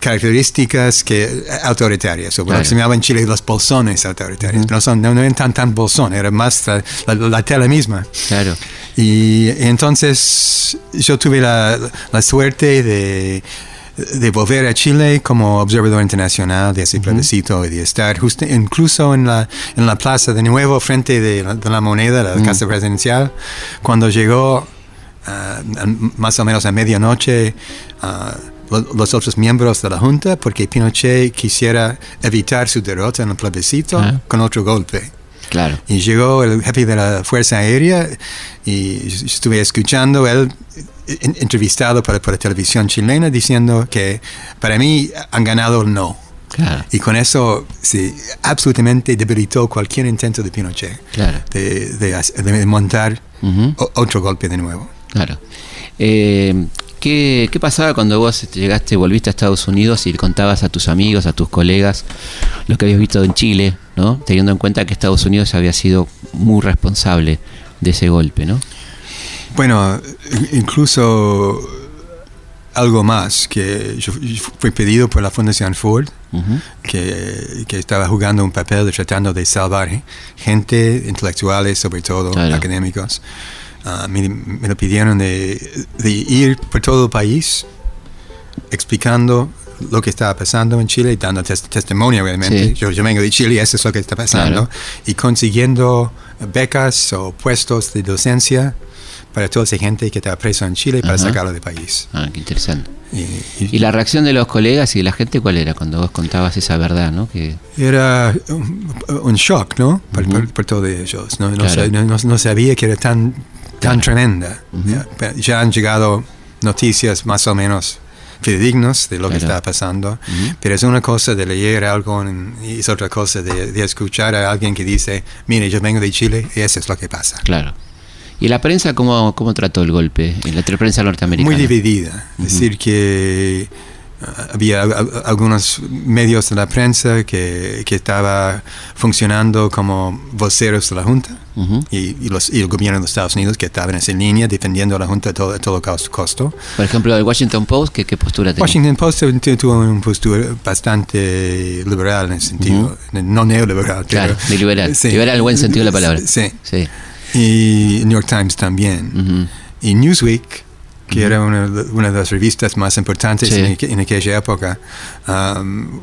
características que autoritarias, o Claro. que se llama en Chile los bolsones autoritarios. No son, no, no eran tan, tan bolsón, era más la, la, la tela misma. Claro. Y entonces yo tuve la, la suerte de, de volver a Chile como observador internacional de ese plebiscito y de estar justo, incluso en la, en la plaza de nuevo frente de la, de la moneda, la casa presidencial, cuando llegó ah, más o menos a medianoche ah, los otros miembros de la Junta porque Pinochet quisiera evitar su derrota en el plebiscito Ah. con otro golpe. Claro. Y llegó el jefe de la Fuerza Aérea y estuve escuchando él en- entrevistado para, para televisión chilena diciendo que para mí han ganado el no. Claro. Y con eso sí, absolutamente debilitó cualquier intento de Pinochet Claro. de, de de montar Ujú. o- otro golpe de nuevo. Claro. Eh, ¿qué, qué pasaba cuando vos este, llegaste, volviste a Estados Unidos y le contabas a tus amigos, a tus colegas, lo que habías visto en Chile, ¿no? Teniendo en cuenta que Estados Unidos había sido muy responsable de ese golpe, ¿no? Bueno, incluso algo más que yo, fui pedido por la Fundación Ford que, que, estaba jugando un papel tratando de salvar gente, intelectuales sobre todo, académicos. Ah, me, lo pidieron de, de, ir por todo el país explicando lo que estaba pasando en Chile y dando testimonio realmente. Yo, yo, vengo de Chile y eso es lo que está pasando. Y consiguiendo becas o puestos de docencia para toda esa gente que estaba preso en Chile para sacarlo del país. Ah, qué interesante. Y, la reacción de los colegas y de la gente cuál era cuando vos contabas esa verdad, no? Que... Era un, shock, ¿no? Por, todos ellos. ¿no? No, sabía que era tan, tan tremenda. ya han llegado noticias más o menos fidedignos de lo que está pasando, pero es una cosa de leer algo y es otra cosa de, escuchar a alguien que dice, mire, yo vengo de Chile y eso es lo que pasa. Claro. ¿Y la prensa cómo, cómo trató el golpe? La prensa norteamericana. Muy dividida. Es decir, que había algunos medios de la prensa que, que estaba funcionando como voceros de la Junta y, los, y el gobierno de los Estados Unidos que estaban en esa línea defendiendo a la Junta a todo, todo costo. Por ejemplo, el Washington Post, ¿qué, qué postura tenía? Washington Post tuvo una postura bastante liberal en ese sentido, no neoliberal. Claro, liberal. Liberal en el buen sentido de la palabra. Sí. sí. Y New York Times también. Y Newsweek que era una, una, de las revistas más importantes en, aquella época, um,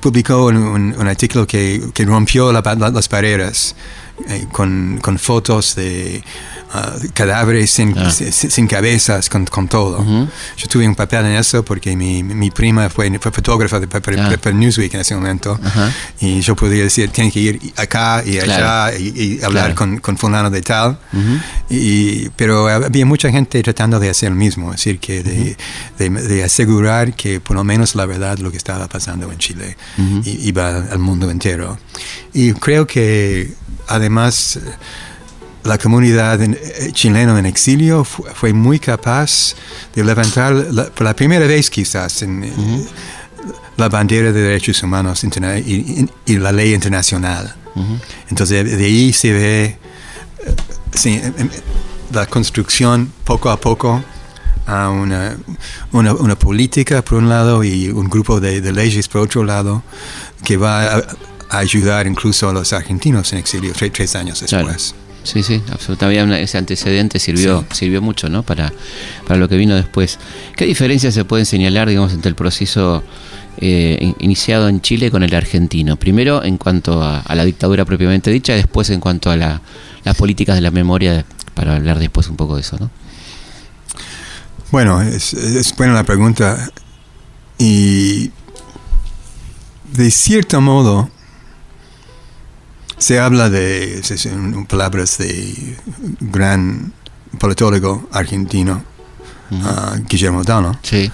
publicó un, un, artículo que, que rompió la, las barreras eh, con, con, fotos de uh, cadáveres sin, ah. sin, cabezas, con, con todo. Yo tuve un papel en eso porque mi, mi prima fue, fue fotógrafa de, para, ah. Newsweek en ese momento y yo podía decir, tiene que ir acá y allá y, hablar con, con, fulano de tal. y, pero había mucha gente tratando de hacer lo mismo, es decir, que de, de, asegurar que por lo menos la verdad lo que estaba pasando en Chile iba al mundo entero. Y creo que además la comunidad eh, chilena en exilio fue muy capaz de levantar por la primera vez quizás en, eh, la bandera de derechos humanos y, la ley internacional. Entonces de ahí se ve eh, la construcción poco a poco a una, una, política por un lado y un grupo de, de leyes por otro lado que va a, ayudar incluso a los argentinos en exilio tres, años después. Sí, sí, absolutamente. Ese antecedente sirvió, sirvió mucho ¿no? para, para lo que vino después. ¿Qué diferencias se pueden señalar digamos, entre el proceso eh, iniciado en Chile con el argentino? Primero en cuanto a, la dictadura propiamente dicha, después en cuanto a la, las políticas de la memoria, para hablar después un poco de eso. ¿no? Bueno, es, es buena la pregunta. Y de cierto modo, se habla de, en palabras de gran politólogo argentino, ah, Guillermo Dano. Sí.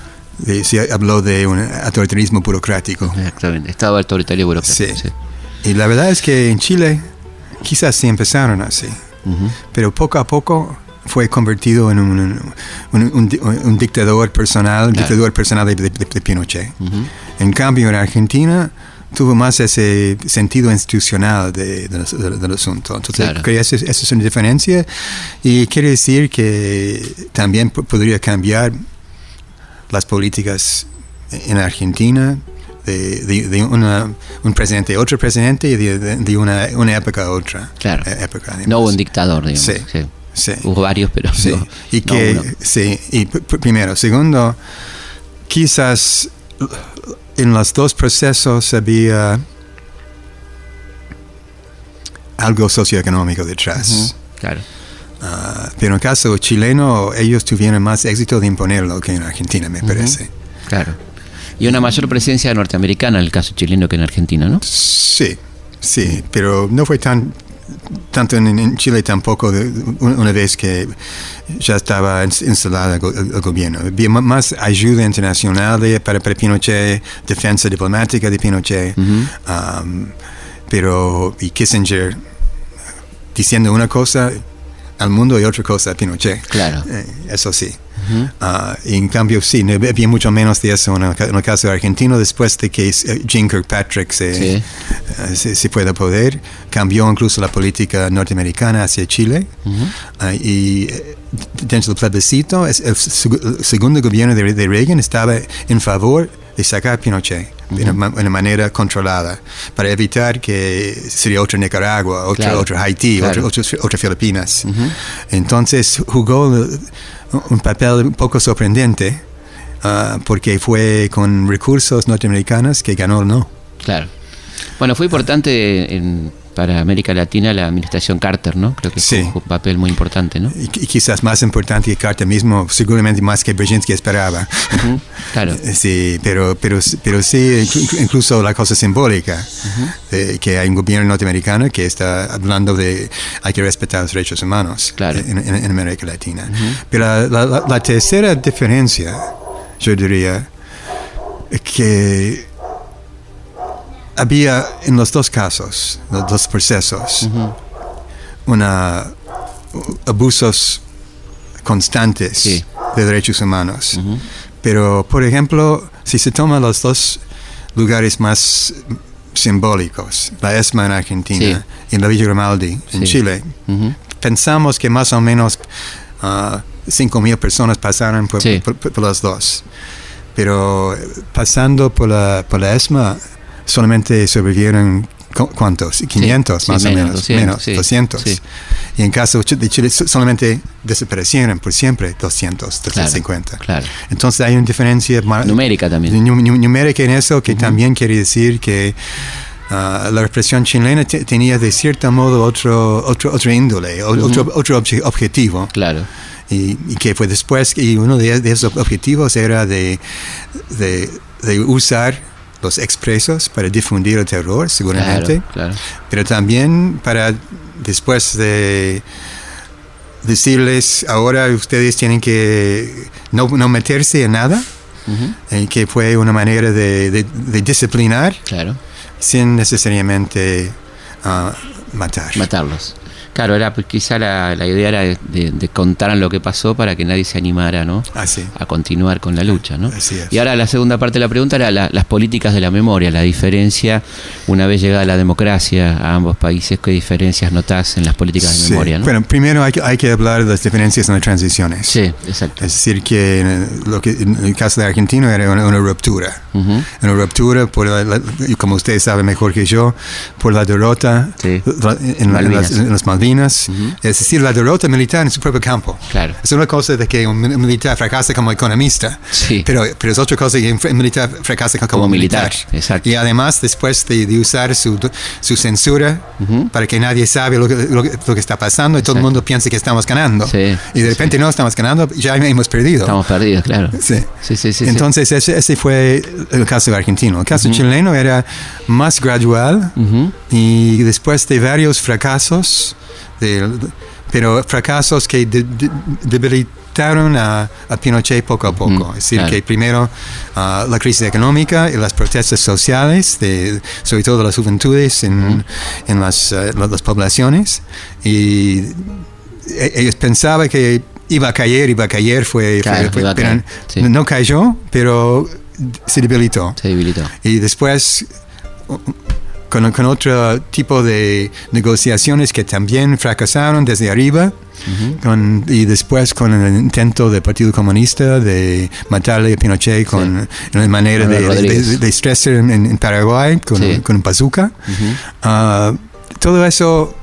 se habló de un autoritarismo burocrático. Exactamente, estaba autoritario burocrático. Sí. Y la verdad es que en Chile quizás sí empezaron así, pero poco a poco fue convertido en un, un, dictador personal, dictador personal de, Pinochet. En cambio, en Argentina tuvo más ese sentido institucional de, del asunto. Entonces, creo que esa, es una diferencia y quiere decir que también podría cambiar las políticas en Argentina de, un presidente a otro presidente y de, una, una, época a otra claro. época. No hubo un dictador, digamos. Sí, Hubo varios, pero sí. y que, sí, y primero. Segundo, quizás en los dos procesos había algo socioeconómico detrás. claro. Ah, pero en el caso chileno, ellos tuvieron más éxito de imponerlo que en Argentina, me parece. Claro. Y una mayor presencia norteamericana en el caso chileno que en Argentina, ¿no? Sí, sí, pero no fue tan tanto en, Chile tampoco, una vez que ya estaba instalado el, gobierno. Había más ayuda internacional para, para Pinochet, defensa diplomática de Pinochet, um, pero y Kissinger diciendo una cosa al mundo y otra cosa a Pinochet. Claro. Eh, eso sí. Ah, en cambio, sí, había mucho menos de eso en el, caso argentino después de que eh, Jean Kirkpatrick se, eh, se, fue de poder. Cambió incluso la política norteamericana hacia Chile. Ah, y dentro del plebiscito, el segundo gobierno de, Reagan estaba en favor de sacar Pinochet de una, una manera controlada para evitar que sería otra Nicaragua, otra, Claro, otra Haití, claro. otra, otra, otra Filipinas. Entonces jugó un papel un poco sorprendente ah, porque fue con recursos norteamericanos que ganó el no. Claro. Bueno, fue importante en- para América Latina la administración Carter, ¿no? Creo que Sí. jugó un papel muy importante, ¿no? Y, y quizás más importante que Carter mismo, seguramente más que Brzezinski esperaba. Ujú, Claro. Sí, pero, pero, pero sí, inclu- incluso la cosa simbólica, de que hay un gobierno norteamericano que está hablando de hay que respetar los derechos humanos Claro. en, en- en América Latina. Pero la, la- la- la tercera diferencia, yo diría, es que había en los dos casos, los dos procesos, una abusos constantes Sí. de derechos humanos. Pero, por ejemplo, si se toman los dos lugares más simbólicos, la ESMA en Argentina y la Villa Grimaldi en Sí. Chile, Ujú. pensamos que más o menos ah, 5.000 personas pasaron por, Sí. por- por- por las dos. Pero eh, pasando por la, por la ESMA, solamente sobrevivieron cu- ¿cuántos? 500 sí, más menos, o menos, 200, menos, sí, 200. sí. Y en caso de Chile so- solamente desaparecieron por siempre 200, Claro, 250. claro. Entonces hay una diferencia Numérica también. nu- nu- numérica en eso que también quiere decir que ah, la represión chilena te- tenía de cierto modo otro, otro, otro índole, o- otro, otro obje- objetivo. Claro. Y, y que fue después, y uno de, de esos objetivos era de, de, de usar los expresos para difundir el terror, seguramente, Claro, claro. pero también para después de decirles, ahora ustedes tienen que no, no meterse en nada, y que fue una manera de, de- de disciplinar Claro. sin necesariamente ah, matar. Matarlos. Claro, era pues, quizá la, la idea era de, de- de contar lo que pasó para que nadie se animara, ¿no? Así. a continuar con la lucha, ¿no? Así es. Y ahora la segunda parte de la pregunta era la- las políticas de la memoria, la diferencia, una vez llegada la democracia a ambos países, ¿qué diferencias notás en las políticas de Sí. memoria, no? Bueno, primero hay que, hay que hablar de las diferencias en las transiciones. sí, exacto. Es decir, que en, lo que en el caso de Argentina era una, una ruptura. Ujú. Una ruptura, por la- la- como ustedes saben mejor que yo, por la derrota Sí. en, Malvinas. las, en las Malvinas. Es decir, la derrota militar en su propio campo. Claro. Es una cosa de que un mi- militar fracasa como economista, Sí. pero, pero es otra cosa que un militar fracasa como, Como militar, militar. exacto. Y además, después de, de usar su, su censura para que nadie sabe lo que, lo lo que está pasando y todo el Exacto. mundo piensa que estamos ganando. Sí, y de repente no estamos ganando, ya hemos perdido. Estamos perdidos, claro. Sí. Sí, sí, sí, sí. Entonces, Ese, ese fue el caso argentino. El caso chileno era más gradual y después de varios fracasos, de- pero fracasos que de- de- debilitaron a, a Pinochet poco a poco. Ujú, es decir, claro. que primero ah, la crisis económica y las protestas sociales, de, sobre todo de las juventudes en, en las, la- las poblaciones, y e- ellos pensaban que iba a caer, iba a caer, fue, Claro, fue- fue- pero caer, sí. no cayó, pero se debilitó. Se debilitó. Y después, con, con otro tipo de negociaciones que también fracasaron desde arriba, con- y después con el intento del Partido Comunista de matarle a Pinochet con la manera de, de, de en, en Paraguay, con, Sí. con un bazooka. Ah, todo eso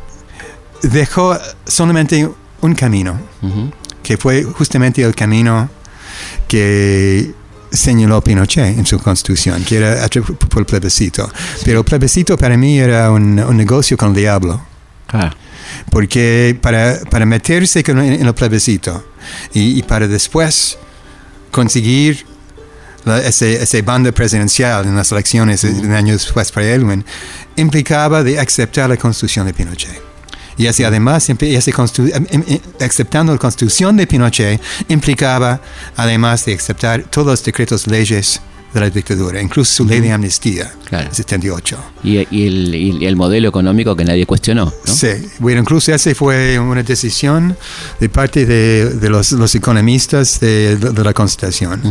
dejó solamente un camino Ujú. que fue justamente el camino que señaló Pinochet en su constitución, que era por el plebiscito. Pero el plebiscito para mí era un, un negocio con el diablo, Ah, porque para, para meterse con- en, el plebiscito y, y para después conseguir la- ese, ese bando presidencial en las elecciones de años después para Elwin, implicaba de aceptar la constitución de Pinochet. Y así además, constitu- em- em- em- aceptando la constitución de Pinochet, implicaba además de aceptar todos los decretos leyes de la dictadura, incluso su ley de amnistía, Claro. el 78. y, y el, y el modelo económico que nadie cuestionó, ¿no? Sí, bueno, incluso esa fue una decisión de parte de, de los, los economistas de, de- la Constitución.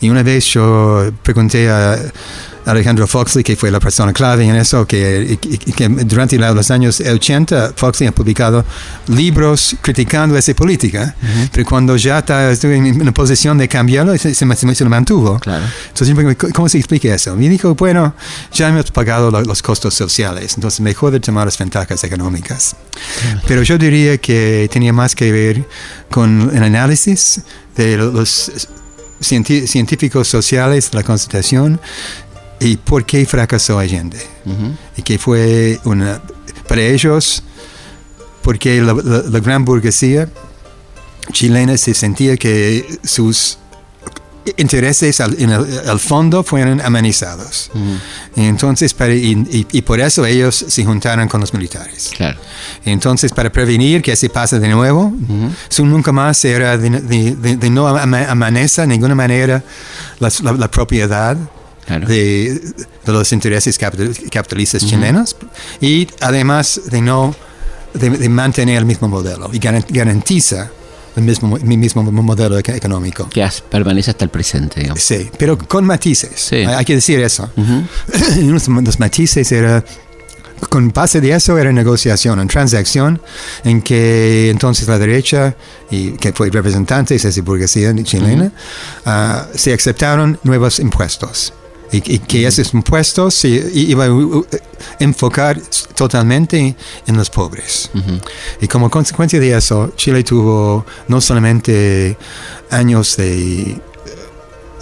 Y una vez yo pregunté a, Alejandro Foxley, que fue la persona clave en eso, que, que durante los años 80 Foxley ha publicado libros criticando esa política, pero cuando ya está, estuvo en una posición de cambiarlo, se, se, se lo mantuvo. Claro. Entonces, ¿cómo se explica eso? Y dijo, bueno, ya hemos pagado lo- los costos sociales, entonces mejor de tomar las ventajas económicas. Pero yo diría que tenía más que ver con el análisis de lo- los científicos sociales de la Constitución y por qué fracasó Allende. Ujú. Y que fue una, para ellos, porque la, la- la gran burguesía chilena se sentía que sus intereses al, en el, al fondo fueron amenizados. Y entonces, para, y, y- y por eso ellos se juntaron con los militares. Claro. Entonces, para prevenir que se pase de nuevo, su nunca más era de, de- de- de no ama- amaneza de ninguna manera las- la, la propiedad Claro. de, los intereses capital- capitalistas chilenos y además de no de, mantener el mismo modelo y garan- garantiza el mismo, el mismo modelo eco- económico. Que permanece hasta el presente, digamos. Sí, pero con matices. Sí. Hay, que decir eso. Uno de los matices era, con base de eso era negociación, una transacción en que entonces la derecha, y que fue representante de esa burguesía chilena, ah, se aceptaron nuevos impuestos. Y, y que esos impuestos se iban a uh, enfocar totalmente en los pobres. Y como consecuencia de eso, Chile tuvo no solamente años de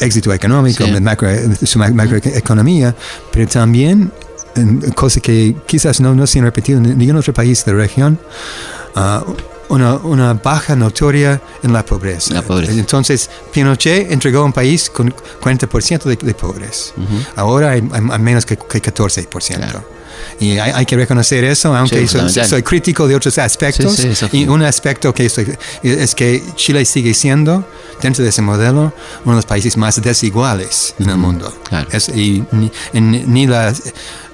éxito económico, Sí. de macro- su ma- macroeconomía, pero también cosas que quizás no, no se han repetido en ningún otro país de la región, ah, una, una baja notoria en la pobreza. La pobreza. Entonces, Pinochet entregó un país con 40% de, de pobres. Ahora hay, hay- hay menos que, que 14%. Claro. Y hay, hay que reconocer eso, aunque Sí, soy, soy crítico de otros aspectos. Sí, sí, y un aspecto que estoy, es que Chile sigue siendo, dentro de ese modelo, uno de los países más desiguales en el mundo. claro. Es- y ni, en- ni la,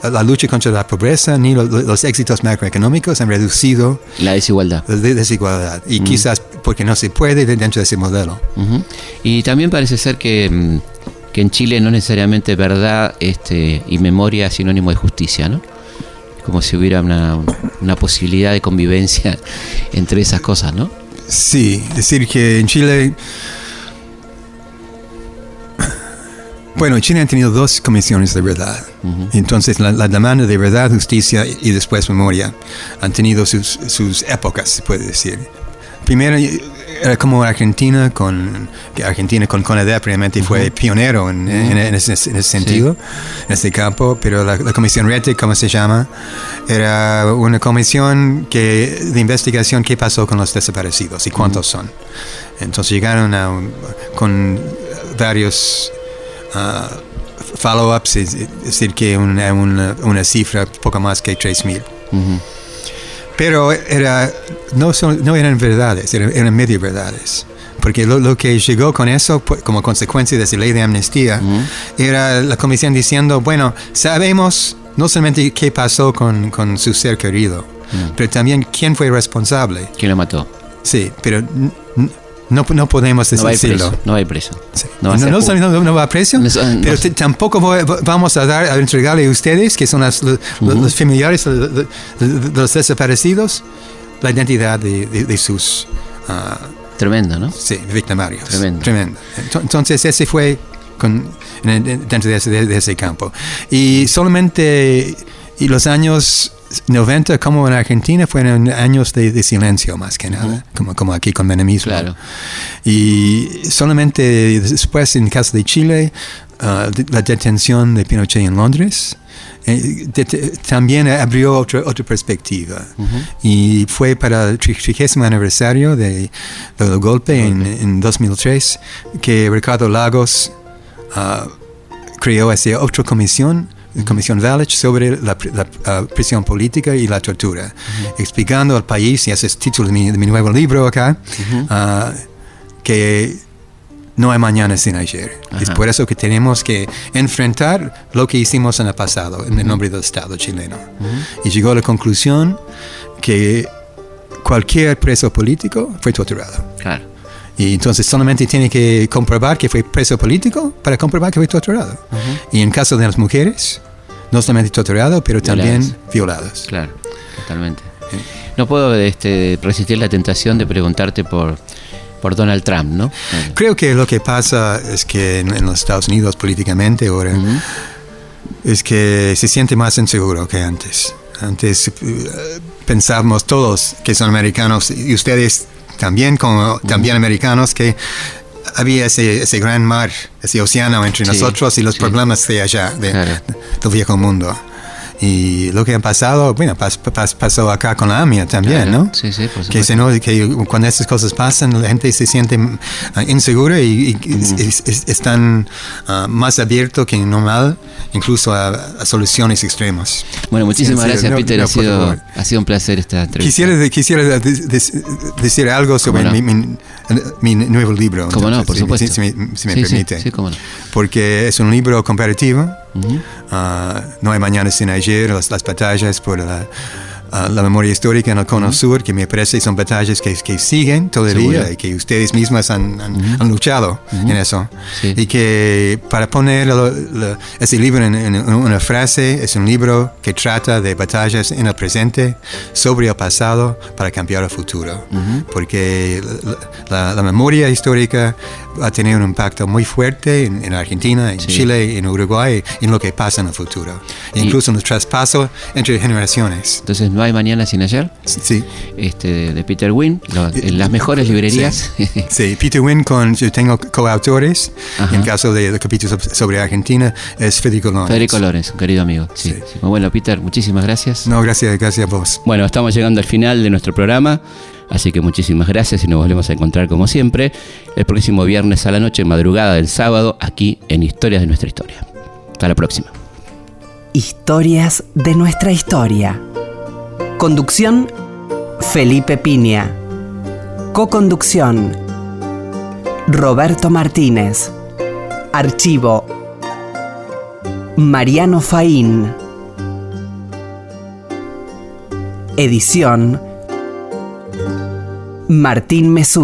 la lucha contra la pobreza, ni lo- los éxitos macroeconómicos han reducido La desigualdad. la de- desigualdad. Y quizás porque no se puede de- dentro de ese modelo. Ujú. Y también parece ser que, mm, que en Chile no necesariamente verdad este, y memoria es sinónimo de justicia, ¿no? Como si hubiera una, una posibilidad de convivencia entre esas cosas, ¿no? Sí, decir que en Chile... Bueno, Chile ha tenido dos comisiones de verdad. Entonces, la, la demanda de verdad, justicia y después memoria han tenido sus, sus épocas, se puede decir. Primero era como Argentina con Argentina con CONADEP realmente fue pionero en, en- en ese, en ese sentido, en ese campo, pero la, la comisión RETE, como se llama, era una comisión que, de investigación qué pasó con los desaparecidos y cuántos son. Entonces llegaron a con varios ah, follow-ups, es es decir, que una, una, una cifra poco más que 3.000. Pero era, no, son, no eran verdades, eran, eran medio verdades. Porque lo, lo que llegó con eso, pu- como consecuencia de esa ley de amnistía, era la comisión diciendo, bueno, sabemos no solamente qué pasó con, con su ser querido, pero también quién fue responsable. ¿Quién lo mató? Sí, pero no, no podemos No decirlo. preso. No ir preso. Sí. No va a No, va a no- pero te- tampoco voy- vamos a dar a entregarle a ustedes, que son las- los, los familiares de, los desaparecidos, la identidad de, de- de sus ah, Tremendo, ¿no? sí, victimarios. Tremendo. Tremendo. Ento- Entonces ese fue con- dentro de ese, de ese campo. Y solamente y los años 90, como en Argentina, fueron años de, de silencio más que nada, como, como aquí con menemismo. Claro. Y solamente después, en el caso de Chile, de- la detención de Pinochet en Londres eh, de- también abrió otra, otra perspectiva. Y fue para el tri- trigésimo aniversario de- del golpe en, en 2003 que Ricardo Lagos ah, creó esa otra comisión, Comisión Valich, sobre la, la, ah, prisión política y la tortura, explicando al país, y ese es el título de mi, de mi nuevo libro acá, ah, que no hay mañana sin ayer. Es por eso que tenemos que enfrentar lo que hicimos en el pasado, en el nombre del Estado chileno. Y llegó a la conclusión que cualquier preso político fue torturado. Claro. Y entonces solamente tiene que comprobar que fue preso político para comprobar que fue torturado. Y en caso de las mujeres, no solamente torturado, pero también violadas. Claro, totalmente. No puedo este, resistir la tentación de preguntarte por, por Donald Trump, ¿no? Creo que lo que pasa es que en, los Estados Unidos políticamente ahora es que se siente más inseguro que antes. Antes eh, pensamos todos que son americanos y ustedes también como también americanos que había ese, ese gran mar, ese océano entre nosotros y los problemas de allá, de, del viejo mundo. Y lo que ha pasado, bueno, pasó acá con la AMIA también, ¿no? Sí, sí, por que, se, que cuando estas cosas pasan, la gente se siente ah, insegura y, están ah, más abiertos que normal, incluso a, soluciones extremas. Bueno, muchísimas gracias, Peter. ha, sido, ha sido un placer esta entrevista. Quisiera, quisiera decir algo sobre mi, nuevo libro. ¿Cómo no? Por supuesto. Si, me, permite. Sí, cómo no. Porque es un libro comparativo Ah, no hay mañana sin ayer, las, las batallas por la la memoria histórica en el Cono Sur, que me parece son batallas que, que siguen todavía y que ustedes mismas han, han, luchado en eso. Y que para poner ese libro en, una frase, es un libro que trata de batallas en el presente sobre el pasado para cambiar el futuro. Porque la, memoria histórica va a tener un impacto muy fuerte en, Argentina, en Chile, en Uruguay, en lo que pasa en el futuro. incluso en el traspaso entre generaciones. Entonces no hay mañana sin ayer. Sí. Este, de Peter Wynn, en las mejores librerías. Sí, Peter Wynn con, yo tengo coautores, en caso de, de capítulos sobre Argentina, es Federico Lorenz. Federico Lorenz, un querido amigo. Sí. Bueno, Peter, muchísimas gracias. No, gracias, gracias a vos. Bueno, estamos llegando al final de nuestro programa. Así que muchísimas gracias y nos volvemos a encontrar como siempre el próximo viernes a la noche, madrugada del sábado, aquí en Historias de nuestra historia. Hasta la próxima. Historias de nuestra historia. Conducción, Felipe Piña. Coconducción, Roberto Martínez. Archivo, Mariano Faín. Edición, Martín Mesut.